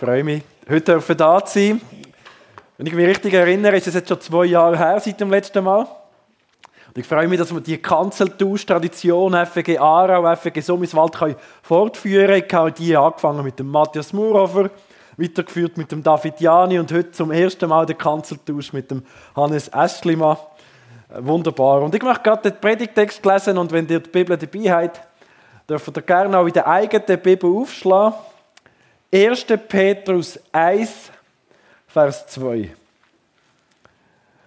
freue mich, heute dürfen da zu sein. Wenn ich mich richtig erinnere, ist es jetzt schon zwei Jahre her seit dem letzten Mal. Und ich freue mich, dass wir die Kanzeltausch-Tradition FG Aarau, FG fortführen können. Ich habe die angefangen mit dem Matthias Murhofer, weitergeführt mit dem David Jani und heute zum ersten Mal den Kanzeltausch mit dem Hannes Eschlimann. Wunderbar. Und ich möchte gerade den Predigtext lesen und wenn ihr die Bibel dabei habt, dürft ihr gerne auch in der eigenen Bibel aufschlagen. 1. Petrus 1, Vers 2.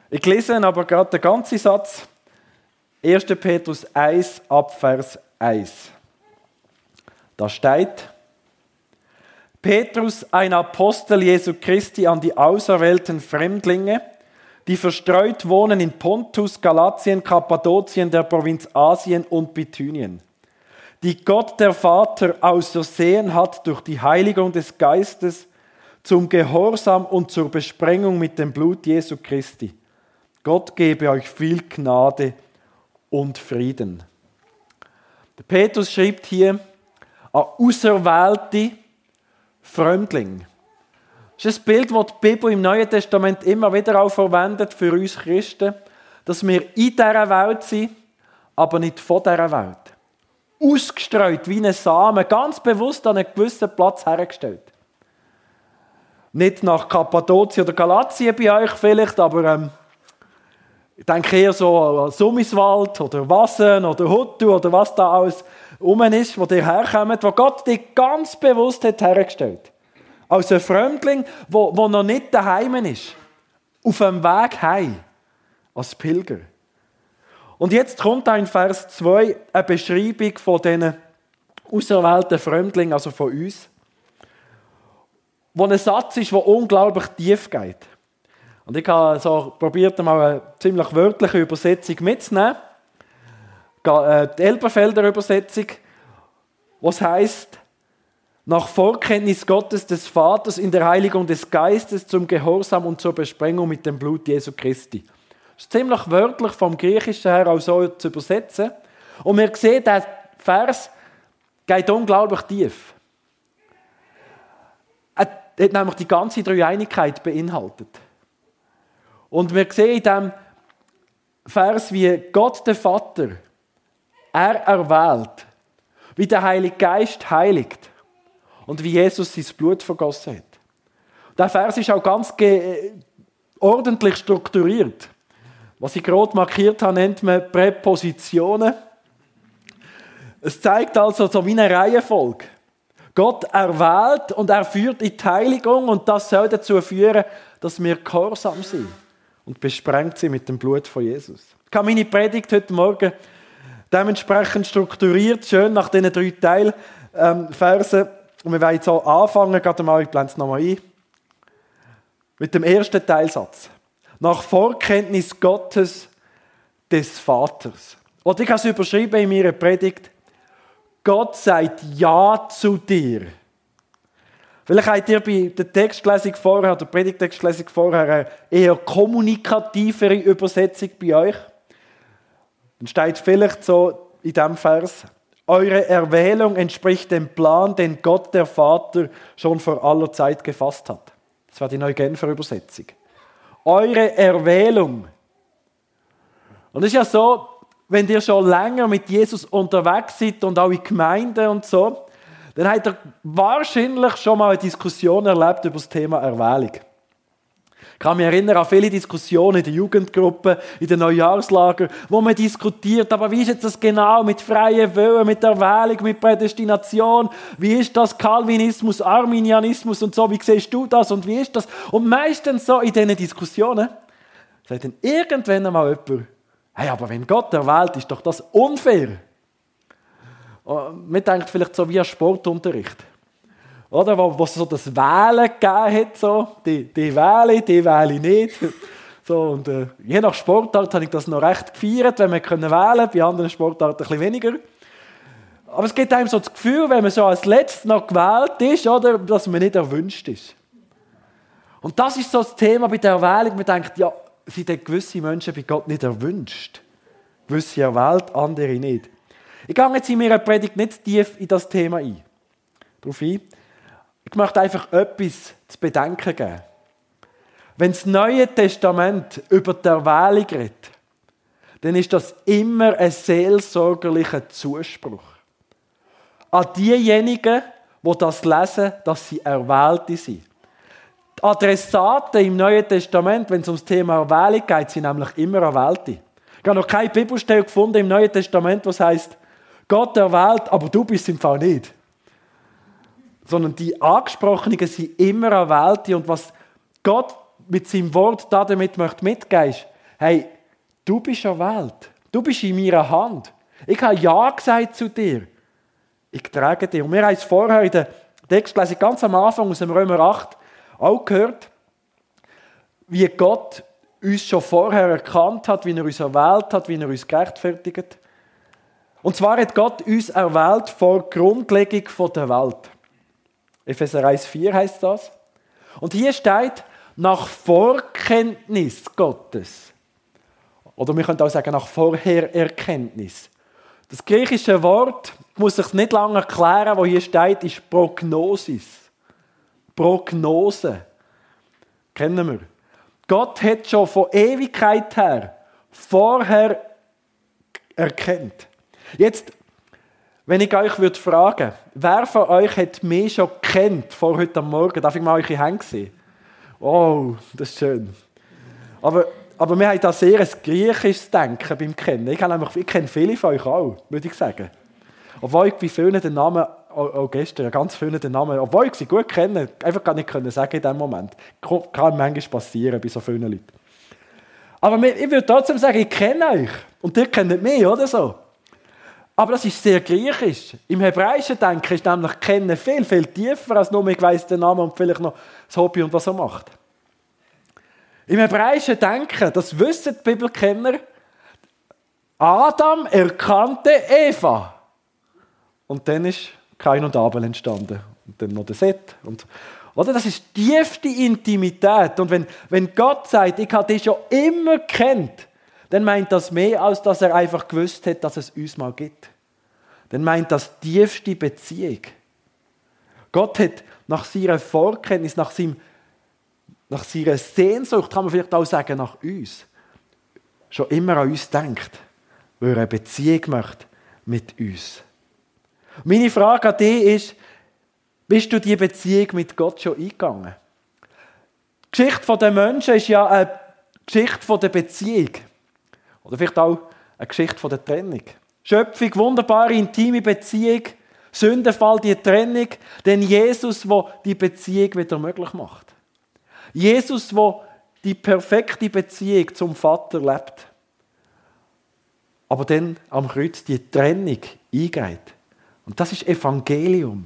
Ich lese aber gerade den ganzen Satz. 1. Petrus 1, ab Vers 1. Da steht, Petrus, ein Apostel Jesu Christi an die auserwählten Fremdlinge, die verstreut wohnen in Pontus, Galatien, Kappadokien, der Provinz Asien und Bithynien die Gott der Vater ausersehen hat durch die Heiligung des Geistes zum Gehorsam und zur Besprengung mit dem Blut Jesu Christi. Gott gebe euch viel Gnade und Frieden. Der Petrus schreibt hier an auserwählte Fremdling. Das ist ein Bild, das die Bibel im Neuen Testament immer wieder auch verwendet für uns Christen, dass wir in dieser Welt sind, aber nicht von dieser Welt ausgestreut wie ein Samen, ganz bewusst an einen gewissen Platz hergestellt. Nicht nach Kappadokien oder Galatien bei euch vielleicht, aber ähm, ich denke eher so an Summiswald oder Wassen oder Huttu oder was da alles rum ist, wo ihr herkommt, wo Gott dich ganz bewusst hat hergestellt. Als ein Fremdling, wo noch nicht daheim ist. Auf dem Weg heim. Als Pilger. Und jetzt kommt in Vers 2 eine Beschreibung von diesen auserwählten Fremdlingen, also von uns, wo ein Satz ist, der unglaublich tief geht. Und ich habe so probiert, mal eine ziemlich wörtliche Übersetzung mitzunehmen. Äh, die Elberfelder Übersetzung, was heißt nach Vorkenntnis Gottes des Vaters in der Heiligung des Geistes zum Gehorsam und zur Besprengung mit dem Blut Jesu Christi. Ist ziemlich wörtlich vom Griechischen her auch so zu übersetzen. Und wir sehen, der Vers geht unglaublich tief. Er hat nämlich die ganze Dreieinigkeit beinhaltet. Und wir sehen in diesem Vers, wie Gott der Vater, er erwählt, wie der Heilige Geist heiligt und wie Jesus sein Blut vergossen hat. Der Vers ist auch ganz ordentlich strukturiert. Was ich gerade markiert habe, nennt man Präpositionen. Es zeigt also so wie eine Reihenfolge. Gott erwählt und er führt in die Heiligung und das soll dazu führen, dass wir gehorsam sind und besprengt sind mit dem Blut von Jesus. Ich habe meine Predigt heute Morgen dementsprechend strukturiert, schön nach diesen drei Teilversen. Ähm, und wir wollen jetzt so anfangen, gerade mal, ich blende es nochmal ein, mit dem ersten Teilsatz nach Vorkenntnis Gottes des Vaters. Und ich habe es überschrieben in meiner Predigt, Gott sagt Ja zu dir. Vielleicht habt ihr bei der Textlesung vorher, der Predigtextlesung vorher, eine eher kommunikativere Übersetzung bei euch. Dann steht vielleicht so in diesem Vers, eure Erwählung entspricht dem Plan, den Gott der Vater schon vor aller Zeit gefasst hat. Das war die Neugenfer Übersetzung eure Erwählung. Und es ist ja so, wenn ihr schon länger mit Jesus unterwegs seid und auch in Gemeinden und so, dann habt ihr wahrscheinlich schon mal eine Diskussion erlebt über das Thema Erwählung. Kann mich erinnern an viele Diskussionen in der Jugendgruppe, in den Neujahrslager, wo man diskutiert, aber wie ist jetzt das genau mit freien Willen, mit Erwählung, mit Prädestination? Wie ist das Calvinismus, Arminianismus und so? Wie siehst du das und wie ist das? Und meistens so in diesen Diskussionen sagt dann irgendwann einmal jemand, hey, aber wenn Gott erwählt, ist doch das unfair. Und man denkt vielleicht so wie ein Sportunterricht. Oder, wo, wo es so das Wählen gegeben hat, so, die, die wähle ich, die wähle ich nicht. So, und, äh, je nach Sportart habe ich das noch recht gefeiert, wenn wir können wählen bei anderen Sportarten ein bisschen weniger. Aber es gibt einem so das Gefühl, wenn man so als letztes noch gewählt ist, oder, dass man nicht erwünscht ist. Und das ist so das Thema bei der Erwählung. Man denkt, ja, sind denn gewisse Menschen bei Gott nicht erwünscht? Gewisse erwählt, andere nicht. Ich gehe jetzt in meiner Predigt nicht tief in das Thema ein. Darauf ein. Ich möchte einfach etwas zu bedenken geben. Wenn das Neue Testament über die Erwählung redet, dann ist das immer ein seelsorgerlicher Zuspruch. An diejenigen, die das lesen, dass sie Erwählte sind. Die Adressaten im Neuen Testament, wenn es ums Thema Erwählung geht, sind nämlich immer Erwählte. Ich habe noch keine Bibelstelle gefunden im Neuen Testament, was heißt, Gott erwählt, aber du bist im Fall nicht. Sondern die Angesprochenen sind immer Erwählte und was Gott mit seinem Wort damit möchte mitgeben ist, hey, du bist erwählt. Du bist in meiner Hand. Ich habe Ja gesagt zu dir. Ich trage dich. Und wir haben es vorher in der Textlesung ganz am Anfang aus dem Römer 8 auch gehört, wie Gott uns schon vorher erkannt hat, wie er uns erwählt hat, wie er uns gerechtfertigt. Und zwar hat Gott uns erwählt vor Grundlegung der Welt. Epheser 1,4 heißt das. Und hier steht, nach Vorkenntnis Gottes. Oder wir können auch sagen, nach Vorhererkenntnis. Das griechische Wort, muss ich nicht lange erklären, wo hier steht, ist Prognosis. Prognose. Kennen wir. Gott hat schon von Ewigkeit her vorher erkennt. Jetzt, wenn ich euch würde fragen, wer von euch hat mich schon kennt vor heute Morgen? Darf ich mal eure Hände sehen? Oh, das ist schön. Aber, aber wir haben da sehr ein griechisches Denken beim Kennen. Ich, nämlich, ich kenne viele von euch auch, würde ich sagen. Obwohl ich bei vielen den Namen, auch gestern, ganz vielen den Namen, obwohl ich sie gut kenne, einfach gar nicht können sagen in diesem Moment. Kann manchmal passieren bei so vielen Leuten. Aber ich würde trotzdem sagen, ich kenne euch. Und ihr kennt mich, oder so? Aber das ist sehr griechisch. Im hebräischen Denken ist nämlich Kennen viel, viel tiefer als nur, ich weiss den Namen und vielleicht noch das Hobby und was er macht. Im hebräischen Denken, das wissen die Bibelkenner, Adam erkannte Eva. Und dann ist Kain und Abel entstanden. Und dann noch der Set. Und, oder? Das ist tiefste Intimität. Und wenn, wenn Gott sagt, ich habe dich schon immer kennt, dann meint das mehr, als dass er einfach gewusst hat, dass es uns mal gibt. Dann meint das tiefste Beziehung. Gott hat nach seiner Vorkenntnis, nach, seinem, nach seiner Sehnsucht, kann man vielleicht auch sagen, nach uns, schon immer an uns denkt, weil er eine Beziehung möchte mit uns. Meine Frage an dich ist, bist du diese Beziehung mit Gott schon eingegangen? Die Geschichte der Menschen ist ja eine Geschichte der Beziehung. Oder vielleicht auch eine Geschichte von der Trennung. Schöpfung, wunderbare, intime Beziehung, Sündenfall, die Trennung, denn Jesus, wo die Beziehung wieder möglich macht. Jesus, wo die perfekte Beziehung zum Vater lebt. Aber dann am Kreuz die Trennung eingeht. Und das ist Evangelium.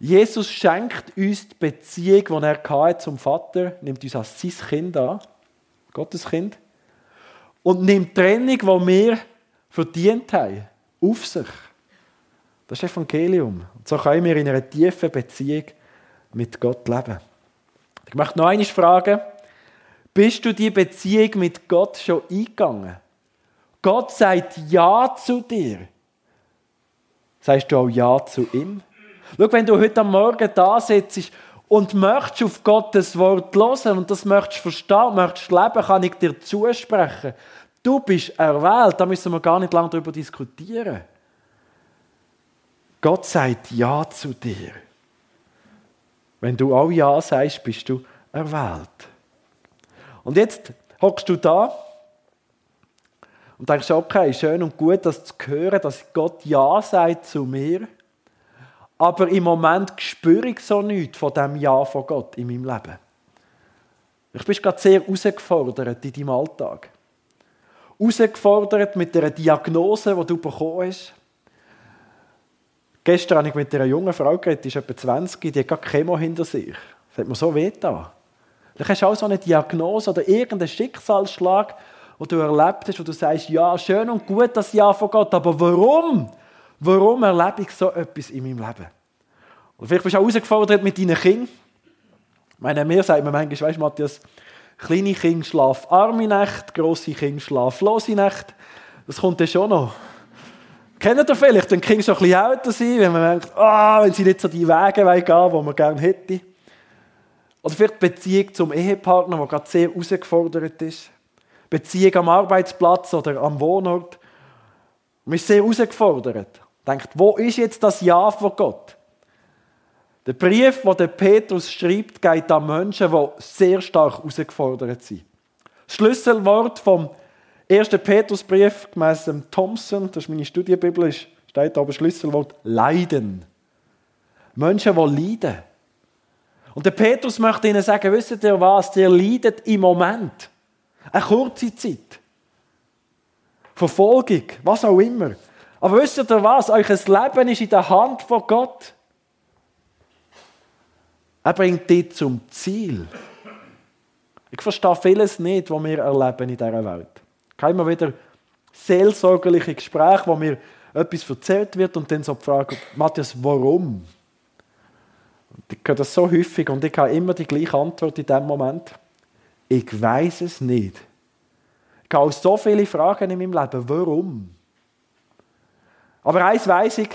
Jesus schenkt uns die Beziehung, die er zum Vater, nimmt uns als sein Kind an, Gottes Kind und nimmt die Trennung, die wir verdient haben, auf sich. Das ist Evangelium. Und so können wir in einer tiefen Beziehung mit Gott leben. Ich möchte noch einmal fragen, bist du die Beziehung mit Gott schon eingegangen? Gott sagt Ja zu dir. Sagst du auch Ja zu ihm? Schau, wenn du heute Morgen da sitzt und möchtest auf Gottes Wort hören und das möchtest verstehen, möchtest leben, kann ich dir zusprechen. Du bist erwählt, da müssen wir gar nicht lange darüber diskutieren. Gott sagt Ja zu dir. Wenn du auch Ja sagst, bist du erwählt. Und jetzt hockst du da und denkst, okay, schön und gut, das zu hören, dass Gott Ja sagt zu mir. Aber im Moment spüre ich so nichts von dem Ja von Gott in meinem Leben. Ich bin gerade sehr herausgefordert in deinem Alltag herausgefordert mit der Diagnose, die du bekommen hast. Gestern habe ich mit einer jungen Frau geredet, die ist etwa 20, die hat gerade Chemo hinter sich. Das hat mir so weh getan. Du hast auch so eine Diagnose oder irgendeinen Schicksalsschlag, wo du erlebt hast, wo du sagst, ja, schön und gut das Ja von Gott, aber warum? Warum erlebe ich so etwas in meinem Leben? Und vielleicht bist du auch herausgefordert mit deinen Kindern. Ich meine, mir sagt man manchmal, weißt du, Matthias, Kleine Kinder schlafen arme Nacht, grosse Kinder schlaflose Nacht. Das kommt dann schon noch. Kennt ihr vielleicht, wenn Kinder so ein bisschen älter sind, wenn man denkt, ah, oh, wenn sie nicht so die Wege gehen wollen, die man gerne hätte. Oder vielleicht Beziehung zum Ehepartner, der gerade sehr herausgefordert ist. Beziehung am Arbeitsplatz oder am Wohnort. Man ist sehr herausgefordert. Denkt, wo ist jetzt das Ja von Gott? Der Brief, den der Petrus schreibt, geht an Menschen, die sehr stark herausgefordert sind. Das Schlüsselwort vom 1. Petrusbrief, gemäss dem Thompson, das ist meine Studienbibel, steht aber Schlüsselwort Leiden. Menschen, die leiden. Und der Petrus möchte ihnen sagen, wisst ihr was, ihr leidet im Moment. Eine kurze Zeit. Verfolgung, was auch immer. Aber wisst ihr was, euer Leben ist in der Hand von Gott. Er bringt dich zum Ziel. Ich verstehe vieles nicht, was wir erleben in dieser Welt. Ich habe immer wieder seelsorgerliche Gespräche, wo mir etwas erzählt wird und dann so die Frage, Matthias, warum? Ich höre das so häufig und ich habe immer die gleiche Antwort in dem Moment. Ich weiß es nicht. Ich habe so viele Fragen in meinem Leben. Warum? Aber eins weiß ich,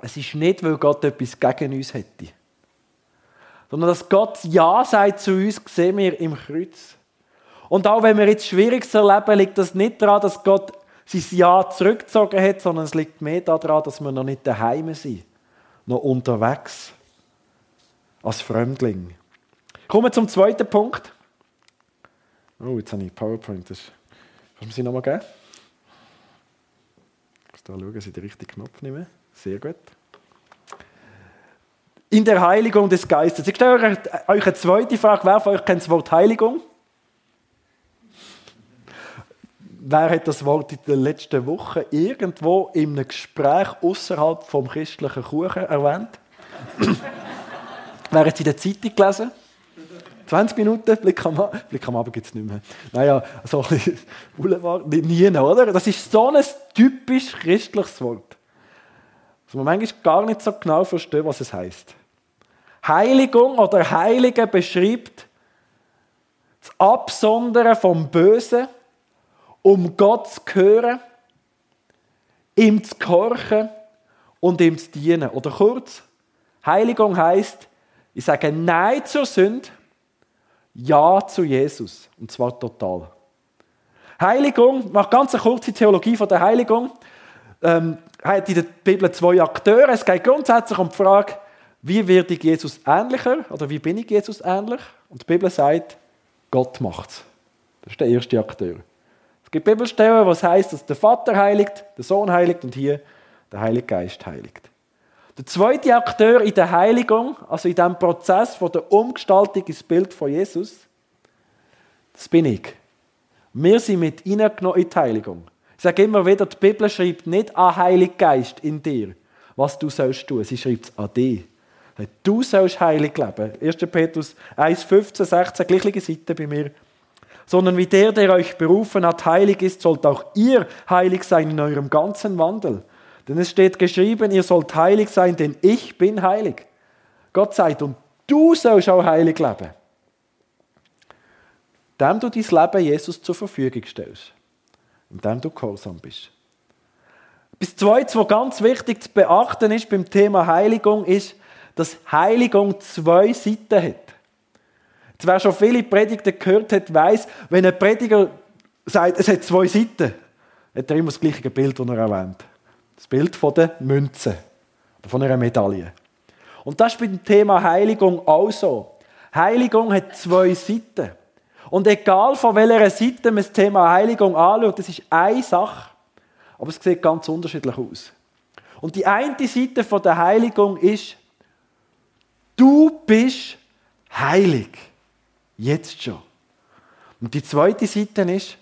es ist nicht, weil Gott etwas gegen uns hätte. Sondern dass Gott Ja sagt zu uns, sehen wir im Kreuz. Und auch wenn wir jetzt Schwieriges erleben, liegt das nicht daran, dass Gott sein Ja zurückgezogen hat, sondern es liegt mehr daran, dass wir noch nicht daheim sind. Noch unterwegs. Als Fremdling. Kommen wir zum zweiten Punkt. Oh, jetzt habe ich PowerPoint. Das kannst du sie nochmal geben? Ich muss da schauen, dass ich den richtigen Knopf nehme. Sehr gut. In der Heiligung des Geistes. Ich stelle euch eine zweite Frage. Wer von euch kennt das Wort Heiligung? Wer hat das Wort in der letzten Woche irgendwo in einem Gespräch außerhalb vom christlichen Kuchen erwähnt? Wer hat es in der Zeitung gelesen? 20 Minuten, Blick am, Blick am Abend gibt es nicht mehr. Naja, so ein Boulevard, nie oder? Das ist so ein typisch christliches Wort. Dass man manchmal gar nicht so genau versteht, was es heißt. Heiligung oder Heilige beschreibt das Absondern vom Bösen um Gott zu hören, ihm zu gehorchen und ihm zu dienen. Oder kurz, Heiligung heißt, ich sage Nein zur Sünde, Ja zu Jesus. Und zwar total. Heiligung, macht ganz eine kurze Theologie von der Heiligung. Ähm, hat in der Bibel zwei Akteure. Es geht grundsätzlich um die Frage, wie werde ich Jesus ähnlicher oder wie bin ich Jesus ähnlich? Und die Bibel sagt, Gott macht es. Das ist der erste Akteur. Es gibt Bibelstellen, was heißt, dass der Vater heiligt, der Sohn heiligt und hier der Heilige Geist heiligt. Der zweite Akteur in der Heiligung, also in diesem Prozess von der Umgestaltung ins Bild von Jesus, das bin ich. Wir sind mit hineingenommen in die Heiligung. Ich sage immer wieder, die Bibel schreibt nicht an Heiligen Geist in dir, was du sollst tun. Sie schreibt es an dich. Du sollst heilig leben. 1. Petrus 1, 15, 16, gleiche Seite bei mir sondern wie der, der euch berufen hat, heilig ist, sollt auch ihr heilig sein in eurem ganzen Wandel. Denn es steht geschrieben, ihr sollt heilig sein, denn ich bin heilig. Gott sagt, und du sollst auch heilig leben. Indem du dein Leben Jesus zur Verfügung stellst. Indem du gehorsam bist. Bis zweites, was ganz wichtig zu beachten ist beim Thema Heiligung, ist, dass Heiligung zwei Seiten hat. Wer schon viele Predigten gehört hat, weiß, wenn ein Prediger sagt, es hat zwei Seiten, hat er immer das gleiche Bild, das er erwähnt. Das Bild von der Münze oder von einer Medaille. Und das ist beim Thema Heiligung auch so. Heiligung hat zwei Seiten. Und egal von welcher Seite man das Thema Heiligung anschaut, das ist eine Sache, aber es sieht ganz unterschiedlich aus. Und die eine Seite von der Heiligung ist, du bist heilig. Jetzt schon. Und die zweite Seite ist,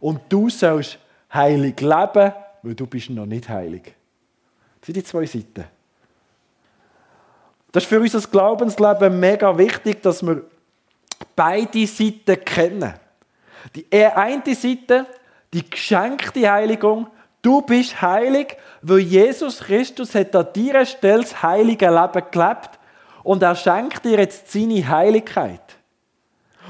und du sollst heilig leben, weil du bist noch nicht heilig. Das sind die zwei Seiten. Das ist für unser Glaubensleben mega wichtig, dass wir beide Seiten kennen. Die eine Seite, die geschenkte Heiligung, du bist heilig, weil Jesus Christus hat an deiner Stelle das heilige Leben gelebt und er schenkt dir jetzt seine Heiligkeit.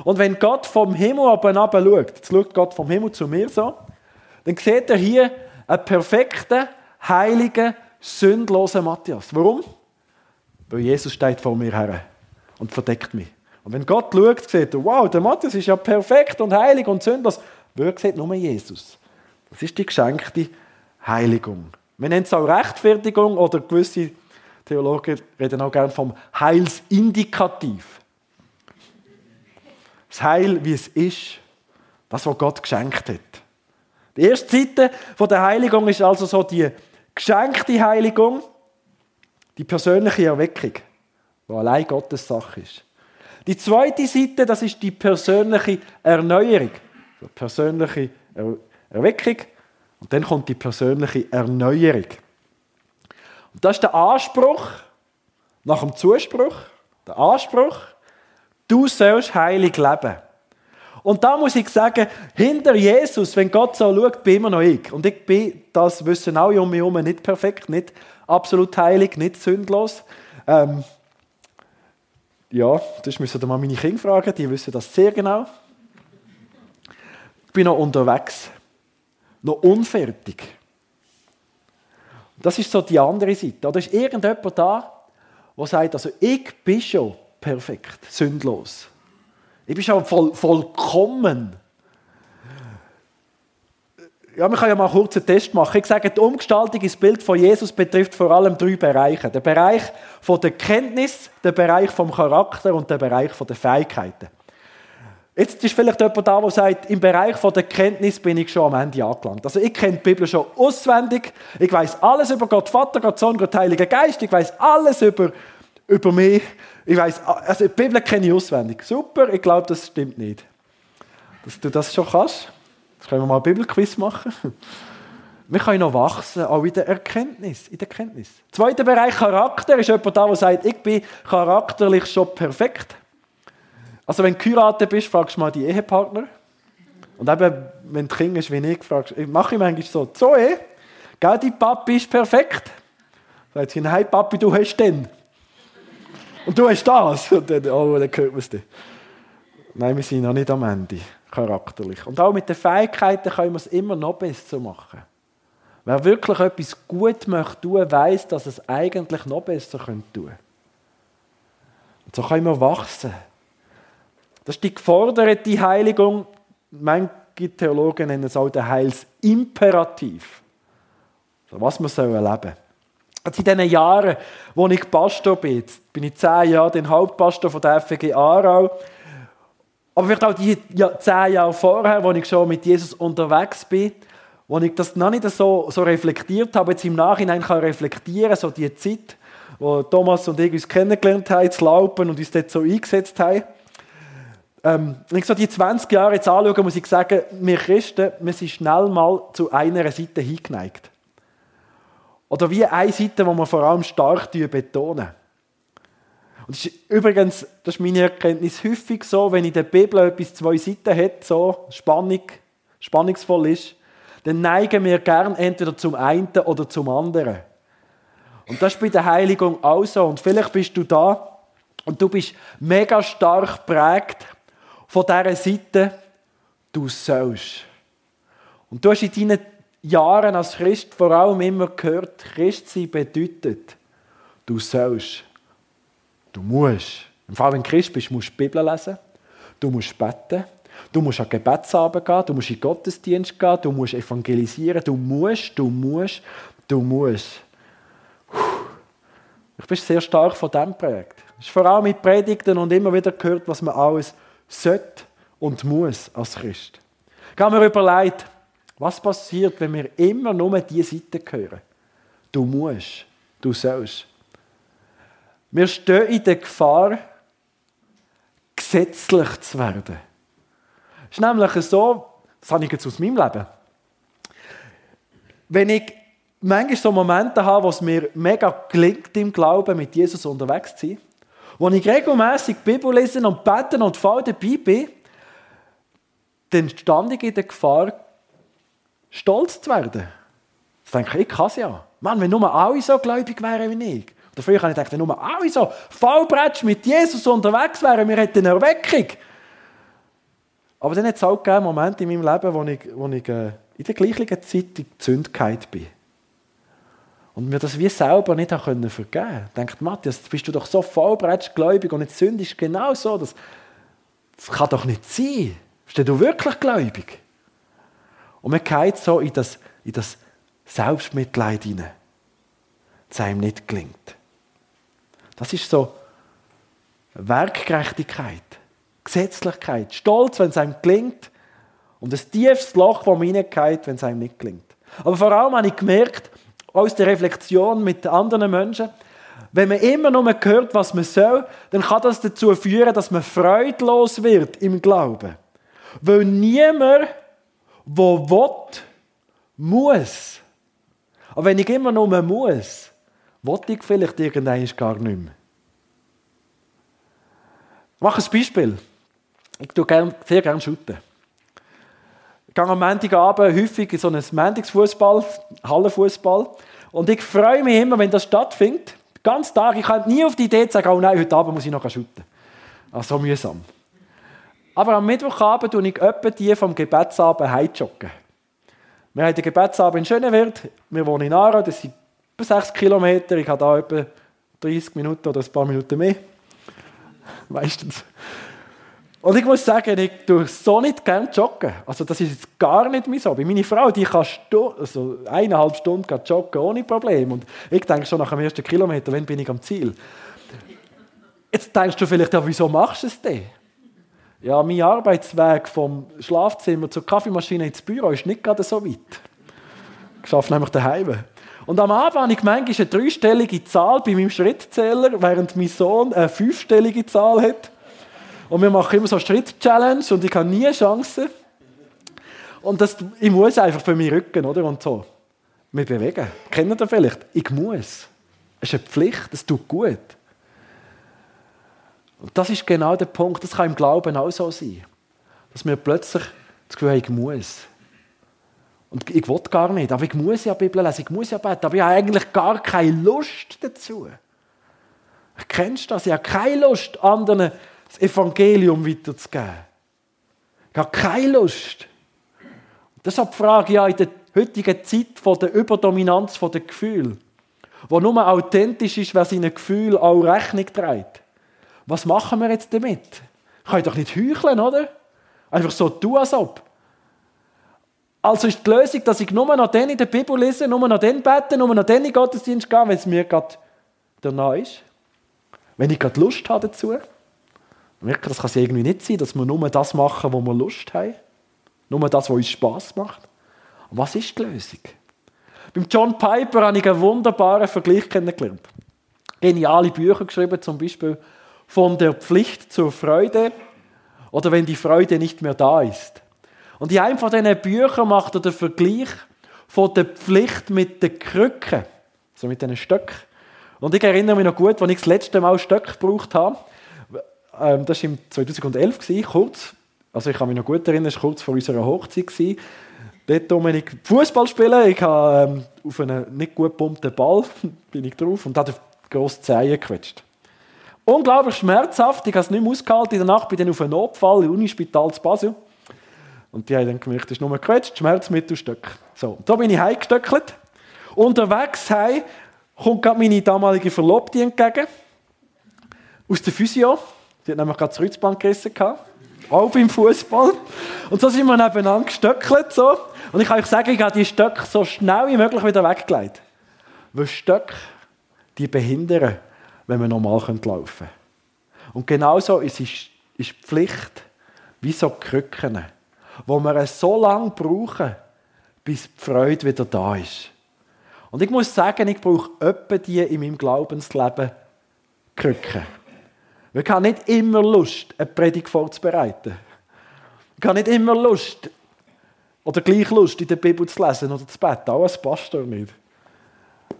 Und wenn Gott vom Himmel oben schaut, jetzt schaut Gott vom Himmel zu mir so, dann sieht er hier einen perfekten, heiligen, sündlosen Matthias. Warum? Weil Jesus steht vor mir her und verdeckt mich. Und wenn Gott schaut, sieht er, wow, der Matthias ist ja perfekt und heilig und sündlos. Wer sieht nur Jesus? Das ist die geschenkte Heiligung. Wir nennen es auch Rechtfertigung oder gewisse Theologen reden auch gerne vom Heilsindikativ. Das Heil, wie es ist, das, was Gott geschenkt hat. Die erste Seite der Heiligung ist also so die geschenkte Heiligung, die persönliche Erweckung, die allein Gottes Sache ist. Die zweite Seite, das ist die persönliche Erneuerung, die persönliche Erweckung. Und dann kommt die persönliche Erneuerung. Und das ist der Anspruch nach dem Zuspruch, der Anspruch, du sollst heilig leben. Und da muss ich sagen, hinter Jesus, wenn Gott so schaut, bin immer noch ich. Und ich bin, das wissen alle um mich herum, nicht perfekt, nicht absolut heilig, nicht sündlos. Ähm, ja, das müssen mal meine Kinder fragen, die wissen das sehr genau. Ich bin noch unterwegs, noch unfertig. Das ist so die andere Seite. Oder ist irgendjemand da, der sagt, also ich bin schon perfekt, sündlos. Ich bin schon voll, vollkommen. Ja, wir können ja mal einen Test machen. Ich sage, die Umgestaltung ins Bild von Jesus betrifft vor allem drei Bereiche. Der Bereich der Kenntnis, der Bereich vom Charakter und der Bereich der Fähigkeiten. Jetzt ist vielleicht jemand da, der sagt, im Bereich der Kenntnis bin ich schon am Ende angelangt. Also ich kenne die Bibel schon auswendig. Ich weiß alles über Gott Vater, Gott Sohn, Gott Heiliger Geist. Ich weiß alles über, über mich. Ich weiß, also die Bibel kenne ich auswendig. Super, ich glaube, das stimmt nicht. Dass du das schon kannst. Können wir mal ein Bibelquiz machen. Wir können noch wachsen, auch in der Erkenntnis. In der Erkenntnis. Zweiter Bereich Charakter ist jemand da, der sagt, ich bin charakterlich schon perfekt. Also wenn du geheiratet bist, fragst du mal die Ehepartner. Und eben, wenn du Kind ist wie ich, fragst du, mache ich manchmal so, Zoe, gell, die Papi ist perfekt. Sagt sie, nein Papi, du hast den. Und du hast das. Und dann, oh, dann hört man es Nein, wir sind noch nicht am Ende, charakterlich. Und auch mit den Fähigkeiten können wir es immer noch besser machen. Wer wirklich etwas gut möchte tun, weiß, dass es eigentlich noch besser tun könnte. Und so können wir wachsen. Das ist die geforderte Heiligung. Manche Theologen nennen es auch den Heilsimperativ. Was wir sollen erleben. Also in diesen Jahren, wo ich Pastor bin, bin ich zehn Jahre den Hauptpastor von der FG Aarau. Aber vielleicht auch die zehn Jahre vorher, wo ich schon mit Jesus unterwegs bin, wo ich das noch nicht so, so reflektiert habe, jetzt im Nachhinein kann reflektieren, so die Zeit, wo Thomas und ich uns kennengelernt haben, zu laufen und uns dort so eingesetzt haben. Ähm, wenn ich so die 20 Jahre jetzt anschaue, muss ich sagen, wir Christen, wir sind schnell mal zu einer Seite hingeneigt. Oder wie eine Seite, die wir vor allem stark betonen. Und das ist übrigens, das ist meine Erkenntnis, häufig so, wenn in der Bibel etwas zwei Seiten hat, so Spannung, spannungsvoll ist, dann neigen wir gern entweder zum einen oder zum anderen. Und das ist bei der Heiligung auch so. Und vielleicht bist du da und du bist mega stark prägt von dieser Seite, du sollst. Und du hast in deinen Jahren als Christ vor allem immer gehört, Christsein bedeutet, du sollst, du musst. Im Fall, wenn du Christ bist, musst du die Bibel lesen, du musst beten, du musst an Gebetsabend gehen, du musst in den Gottesdienst gehen, du musst evangelisieren, du musst, du musst, du musst. Ich bin sehr stark von dem geprägt. Es ist vor allem mit Predigten und immer wieder gehört, was man alles sollte und muss als Christ. Ich habe mir überlegt, was passiert, wenn wir immer nur diese Seite hören? Du musst, du sollst. Wir stehen in der Gefahr, gesetzlich zu werden. Es ist nämlich so, das habe ich jetzt aus meinem Leben. Wenn ich manchmal so Momente habe, wo es mir mega gelingt, im Glauben mit Jesus unterwegs zu sein, wo ich regelmäßig Bibel lese und beten und voll dabei bin, dann stand ich in der Gefahr, stolz zu werden. Ich denke, ich kann es ja. Mann, wenn nur alle so gläubig wären wie ich. Früher habe ich gedacht, nur so vollbretsch mit Jesus unterwegs wären, wir hätten eine Erweckung. Aber dann hat es auch gegeben Momente in meinem Leben, wo ich, wo ich äh, in der gleichen Zeit in Zündkeit bin. Und mir das wie selber nicht vergeben können. Denkt, Matthias, bist du doch so vollbretsch gläubig und jetzt sündigst genau so. Das, das kann doch nicht sein. Bist du wirklich gläubig? Und man geht so in das, in das Selbstmitleid hinein, das einem nicht gelingt. Das ist so Werkgerechtigkeit, Gesetzlichkeit, Stolz, wenn es einem gelingt und ein tiefes Loch, wo man hineingeht, wenn es einem nicht gelingt. Aber vor allem habe ich gemerkt, aus der Reflexion mit anderen Menschen, wenn man immer nur hört, was man soll, dann kann das dazu führen, dass man freudlos wird im Glauben. Weil niemand, der will, muss. Aber wenn ich immer nur muss, will ich vielleicht irgendwann gar nicht mehr. Ich mache ein Beispiel. Ich tue sehr gerne shooten. Ich gehe am Montagabend häufig in so einen Montagsfußball, Hallenfußball. Und ich freue mich immer, wenn das stattfindet. Ganz Tag. Ich kann nie auf die Idee sagen, oh nein, heute Abend muss ich noch shooten. Ach, so mühsam. Aber am Mittwochabend tue ich etwa die vom Gebetsabend heimjoggen. Wir haben den Gebetsabend in Schönewert. Wir wohnen in Aarau, das sind etwa 6 Kilometer. Ich habe da etwa 30 Minuten oder ein paar Minuten mehr. Meistens. Und ich muss sagen, ich tue so nicht gerne joggen. Also das ist jetzt gar nicht mein Hobby. Meine Frau, die kann Stu also eineinhalb Stunden joggen ohne Problem. Und ich denke schon nach dem ersten Kilometer, wann bin ich am Ziel? Jetzt denkst du vielleicht, ja, wieso machst du es denn? Ja, mein Arbeitsweg vom Schlafzimmer zur Kaffeemaschine ins Büro ist nicht gerade so weit. Ich arbeite nämlich daheim. Und am Abend habe ich manchmal eine dreistellige Zahl bei meinem Schrittzähler, während mein Sohn eine fünfstellige Zahl hat. Und wir machen immer so Schritt-Challenge und ich habe nie Chancen. Und das, ich muss einfach für meinen Rücken, oder? Und so. Mich bewegen. Kennt ihr vielleicht? Ich muss. Es ist eine Pflicht, es tut gut. Und das ist genau der Punkt, das kann im Glauben auch so sein. Dass wir plötzlich das Gefühl haben, ich muss. Und ich will gar nicht, aber ich muss ja Bibel lesen, ich muss ja beten, aber ich habe eigentlich gar keine Lust dazu. Kennst du das? Ich habe keine Lust, anderen das Evangelium weiterzugeben. Ich habe keine Lust. Deshalb frage ich ja in der heutigen Zeit von der Überdominanz der Gefühle, wo nur authentisch ist, wer seinen Gefühlen auch Rechnung trägt. Was machen wir jetzt damit? Ich kann doch nicht heucheln, oder? Einfach so tun, als ob. Also ist die Lösung, dass ich nur noch den in der Bibel lese, nur noch den bete, nur noch den in den Gottesdienst gehe, wenn es mir gerade danach ist. Wenn ich gerade Lust habe dazu. Merke, das kann es irgendwie nicht sein, dass wir nur das machen, wo wir Lust haben. Nur das, was uns Spass macht. Und was ist die Lösung? Beim John Piper habe ich einen wunderbaren Vergleich kennengelernt. Geniale Bücher geschrieben, zum Beispiel von der Pflicht zur Freude oder wenn die Freude nicht mehr da ist. Und in einem von diesen Büchern macht er den Vergleich von der Pflicht mit den Krücken, so mit diesen Stöcken. Und ich erinnere mich noch gut, als ich das letzte Mal Stöcke gebraucht habe. Ähm, das war im 2011, kurz, also ich kann mich noch gut erinnern, es war kurz vor unserer Hochzeit. Dort durfte ich Fußball spielen. Ich habe ähm, auf einen nicht gut gepumpten Ball bin ich drauf und habe grosse Zehen gequetscht. Unglaublich schmerzhaft, ich habe es nicht mehr ausgehalten. In der Nacht bin ich auf einen Notfall im Unispital zu Basel. Und die haben dann gemerkt, das ist nur gequetscht, Schmerzmittelstück. So, da bin ich heimgestöckelt. Unterwegs heim kommt gerade meine damalige Verlobte entgegen. Aus der Physio. Sie hat nämlich gerade das Kreuzband gerissen. Auch beim Fußball. Und so sind wir nebeneinander gestöckelt. So. Und ich kann euch sagen, ich habe die Stöcke so schnell wie möglich wieder weggelegt. Weil Stöcke, die behindern, wenn wir normal laufen können. Und genauso ist es die Pflicht, wie so Krücken, wo wir so lange brauchen, bis die Freude wieder da ist. Und ich muss sagen, ich brauche öppe die in meinem Glaubensleben Krücken. Ich habe nicht immer Lust, eine Predigt vorzubereiten. Ich habe nicht immer Lust, oder gleich Lust, in der Bibel zu lesen oder zu beten. Auch als Pastor nicht.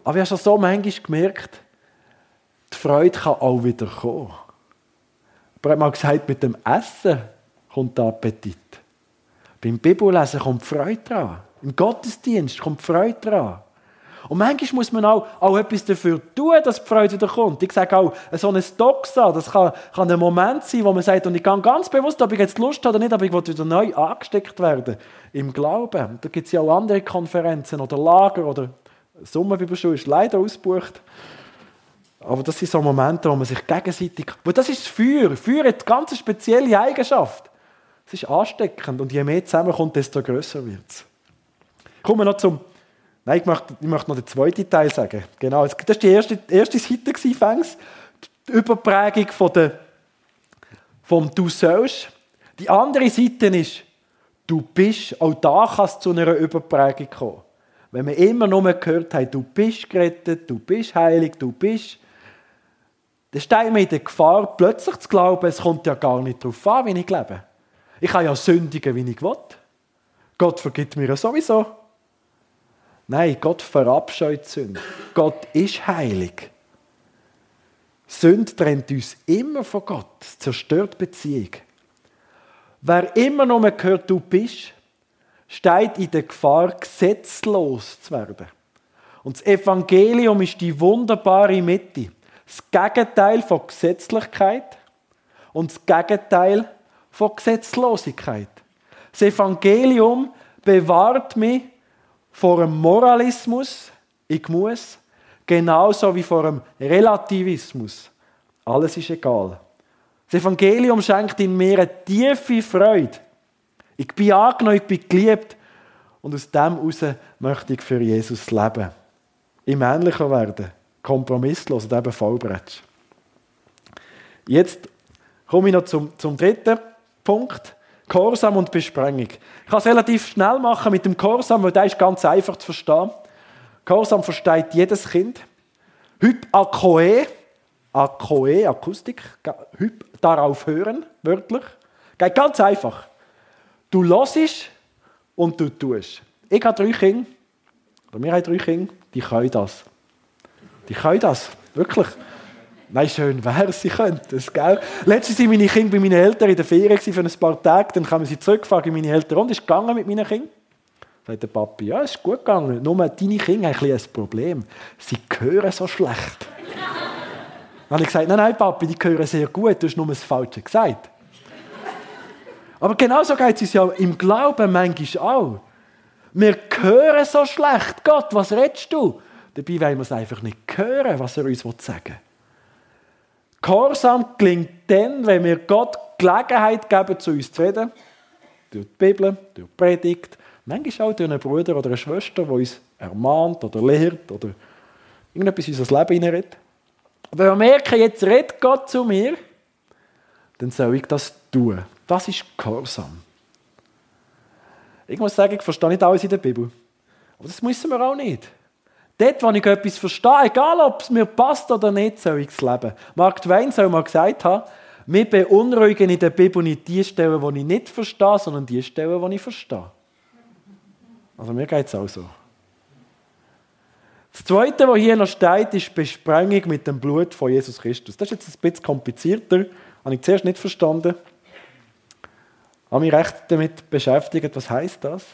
Aber ich habe schon so manchmal gemerkt, die Freude kann auch wieder kommen. Aber er hat mal gesagt, mit dem Essen kommt der Appetit. Beim Bibellesen kommt Freude dran. Im Gottesdienst kommt Freude dran. Und manchmal muss man auch, auch etwas dafür tun, dass die Freude wieder kommt. Ich sage auch, so ein Doxa, das kann, kann ein Moment sein, wo man sagt, und ich gehe ganz bewusst, ob ich jetzt Lust habe oder nicht, aber ich will wieder neu angesteckt werden im Glauben. Da gibt es ja auch andere Konferenzen oder Lager oder Sommerbibelschule ist leider ausgebucht. Aber das sind so Momente, wo man sich gegenseitig. Weil das ist das Feuer. Feuer hat eine ganz spezielle Eigenschaft. Es ist ansteckend und je mehr zusammenkommt, desto größer wird es. Kommen wir noch zum. Nein, ich möchte, ich möchte noch den zweiten Teil sagen. Genau, das war die erste, erste Seite, Fängs. Die Überprägung von der, vom Du sollst. Die andere Seite ist, du bist. Auch da kann es zu einer Überprägung kommen. Wenn wir immer nur gehört haben, du bist gerettet, du bist heilig, du bist, dann stehen wir in der Gefahr, plötzlich zu glauben, es kommt ja gar nicht darauf an, wie ich lebe. Ich kann ja sündigen, wie ich will. Gott vergibt mir sowieso. Nein, Gott verabscheut Sünde. Gott ist heilig. Sünde trennt uns immer von Gott. Zerstört Beziehung. Wer immer nur gehört, du bist, steht in der Gefahr, gesetzlos zu werden. Und das Evangelium ist die wunderbare Mitte. Das Gegenteil von Gesetzlichkeit und das Gegenteil von Gesetzlosigkeit. Das Evangelium bewahrt mich vor einem Moralismus, ich muss, genauso wie vor einem Relativismus. Alles ist egal. Das Evangelium schenkt in mir eine tiefe Freude. Ich bin angenommen, ich bin geliebt und aus dem heraus möchte ich für Jesus leben. Im Ähnlicher werden, kompromisslos und eben vollbretsch. Jetzt komme ich noch zum, zum dritten Punkt. Gehorsam und Besprengung. Ich kann es relativ schnell machen mit dem Gehorsam, weil der ist ganz einfach zu verstehen. Gehorsam versteht jedes Kind. Hyp akoe, akoe, Akustik, hyp, darauf hören, wörtlich. Geht ganz einfach. Du hörst und du tust. Ich habe drei Kinder, oder wir haben drei Kinder, die können das. Die können das, wirklich. Nein, schön wäre sie könnten es, gell? Letztens waren meine Kinder bei meinen Eltern in der Ferien für ein paar Tage, dann kamen sie zurückgefahren in meine Eltern und ist gegangen mit meinen Kindern. Sagt der Papi, ja, ist gut gegangen, nur deine Kinder haben ein, ein Problem. Sie hören so schlecht. dann habe ich gesagt, nein, nein, Papi, die hören sehr gut, du hast nur das Falsche gesagt. Aber genauso geht es uns ja im Glauben manchmal auch. Wir hören so schlecht. Gott, was redest du? Dabei wollen wir es einfach nicht hören, was er uns sagen will. Gehorsam gelingt dann, wenn wir Gott Gelegenheit geben, zu uns zu reden. Durch die Bibel, durch die Predigt, manchmal auch durch einen Bruder oder eine Schwester, die uns ermahnt oder lehrt oder irgendetwas in unser Leben hineinredet. Aber wenn wir merken, jetzt redet Gott zu mir, dann soll ich das tun. Das ist Gehorsam. Ich muss sagen, ich verstehe nicht alles in der Bibel. Aber das müssen wir auch nicht. Dort, wo ich etwas verstehe, egal ob es mir passt oder nicht, soll ich es leben. Mark Twain soll mal gesagt haben, wir beunruhigen in der Bibel nicht die Stellen, die ich nicht verstehe, sondern die Stellen, die ich verstehe. Also mir geht es auch so. Das Zweite, was hier noch steht, ist Besprengung mit dem Blut von Jesus Christus. Das ist jetzt ein bisschen komplizierter. Habe ich zuerst nicht verstanden. Habe mich recht damit beschäftigt, was heißt das?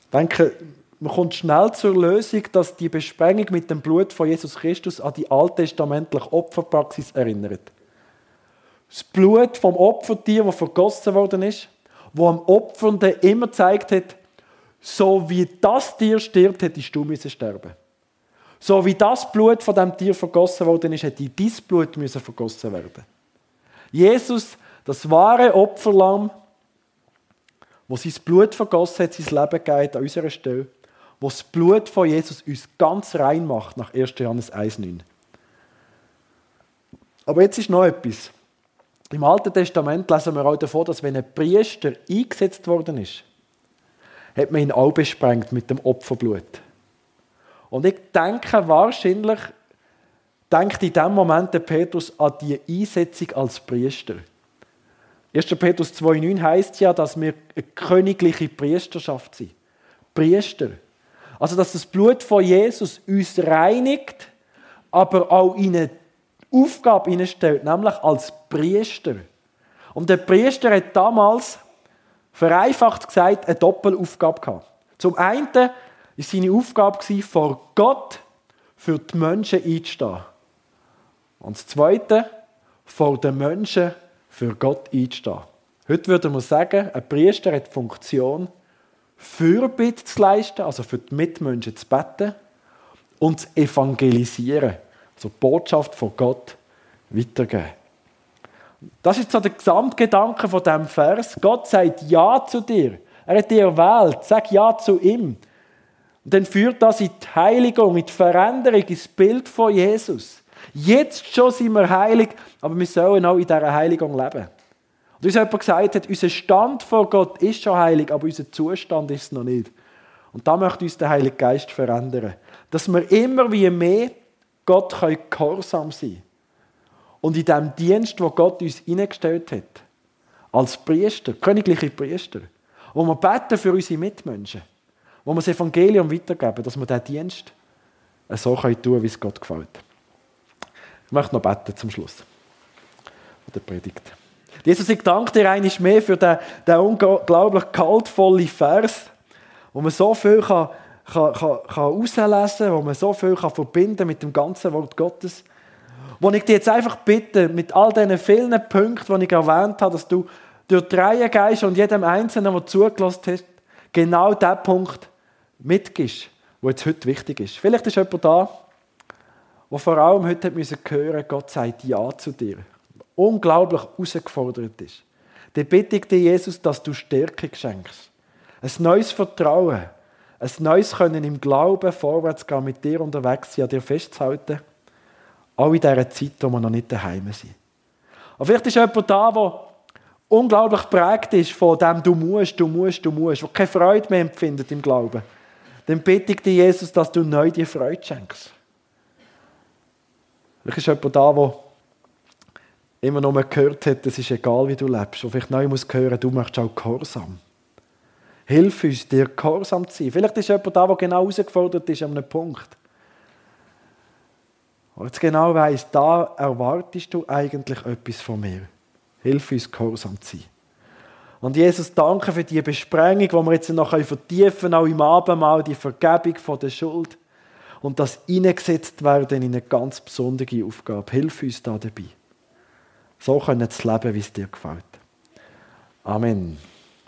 Ich denke, man kommt schnell zur Lösung, dass die Besprengung mit dem Blut von Jesus Christus an die alttestamentliche Opferpraxis erinnert. Das Blut vom Opfertier, das vergossen worden ist, wo am Opfernden immer gezeigt hat, so wie das Tier stirbt, hättest du müssen sterben. So wie das Blut von dem Tier vergossen worden ist, hätte dein Blut müssen vergossen werden. Jesus, das wahre Opferlamm, wo sein Blut vergossen hat, sein Leben gegeben an unserer Stelle, wo das Blut von Jesus uns ganz rein macht, nach 1. Johannes 1,9. Aber jetzt ist noch etwas. Im Alten Testament lesen wir auch davon, dass wenn ein Priester eingesetzt worden ist, hat man ihn auch besprengt mit dem Opferblut. Und ich denke wahrscheinlich, denkt in dem Moment der Petrus an die Einsetzung als Priester. 1. Petrus 2,9 heißt ja, dass wir eine königliche Priesterschaft sind. Priester. Also, dass das Blut von Jesus uns reinigt, aber auch in eine Aufgabe hineinstellt, nämlich als Priester. Und der Priester hat damals, vereinfacht gesagt, eine Doppelaufgabe gehabt. Zum einen war seine Aufgabe, vor Gott für die Menschen einzustehen. Und das Zweite, vor den Menschen für Gott einzustehen. Heute würde man sagen, ein Priester hat die Funktion, Fürbitte zu leisten, also für die Mitmenschen zu beten und zu evangelisieren, also die Botschaft von Gott weitergeben. Das ist so der Gesamtgedanke von diesem Vers. Gott sagt Ja zu dir. Er hat dich erwählt. Sag Ja zu ihm. Und dann führt das in die Heiligung, in die Veränderung, ins Bild von Jesus. Jetzt schon sind wir heilig, aber wir sollen auch in dieser Heiligung leben. Und uns jemand gesagt hat, unser Stand vor Gott ist schon heilig, aber unser Zustand ist es noch nicht. Und da möchte uns der Heilige Geist verändern. Dass wir immer wie mehr Gott gehorsam sein können. Und in dem Dienst, wo Gott uns hineingestellt hat, als Priester, königliche Priester, wo wir beten für unsere Mitmenschen, wo wir das Evangelium weitergeben, dass wir diesen Dienst so tun können, wie es Gott gefällt. Ich möchte noch beten zum Schluss der Predigt. Jesus, ich danke dir einmal mehr für den, den unglaublich kaltvollen Vers, wo man so viel kann, kann, kann, kann herauslesen kann, wo man so viel kann verbinden mit dem ganzen Wort Gottes. Wo ich dir jetzt einfach bitte, mit all diesen vielen Punkten, die ich erwähnt habe, dass du durch die Reihe gehst und jedem Einzelnen, der zugelassen hat, genau diesen Punkt mitgibst, der jetzt heute wichtig ist. Vielleicht ist jemand da, der vor allem heute hören musste, Gott sagt Ja zu dir. Unglaublich herausgefordert ist. Dann bitte ich dich, Jesus, dass du Stärke schenkst. Ein neues Vertrauen, ein neues Können im Glauben vorwärts gehen, mit dir unterwegs sein, an dir festzuhalten. Auch in dieser Zeit, wo wir noch nicht daheim sind. Aber vielleicht ist jemand da, der unglaublich prägt ist von dem, du musst, du musst, du musst, der keine Freude mehr empfindet im Glauben. Dann bitte ich dich, Jesus, dass du neu die Freude schenkst. Vielleicht ist jemand da, der immer noch mal gehört hat, es ist egal, wie du lebst. Und vielleicht neu muss hören, du möchtest auch Gehorsam. Hilf uns, dir Gehorsam zu sein. Vielleicht ist jemand da, der genau herausgefordert ist an einem Punkt. Und jetzt genau weiss, da erwartest du eigentlich etwas von mir. Hilf uns, gehorsam zu sein. Und Jesus, danke für die Besprengung, die wir jetzt noch vertiefen können, auch im Abendmahl, die Vergebung von der Schuld. Und das eingesetzt werden in eine ganz besondere Aufgabe. Hilf uns da dabei. So können zu leben, wie es dir gefällt. Amen.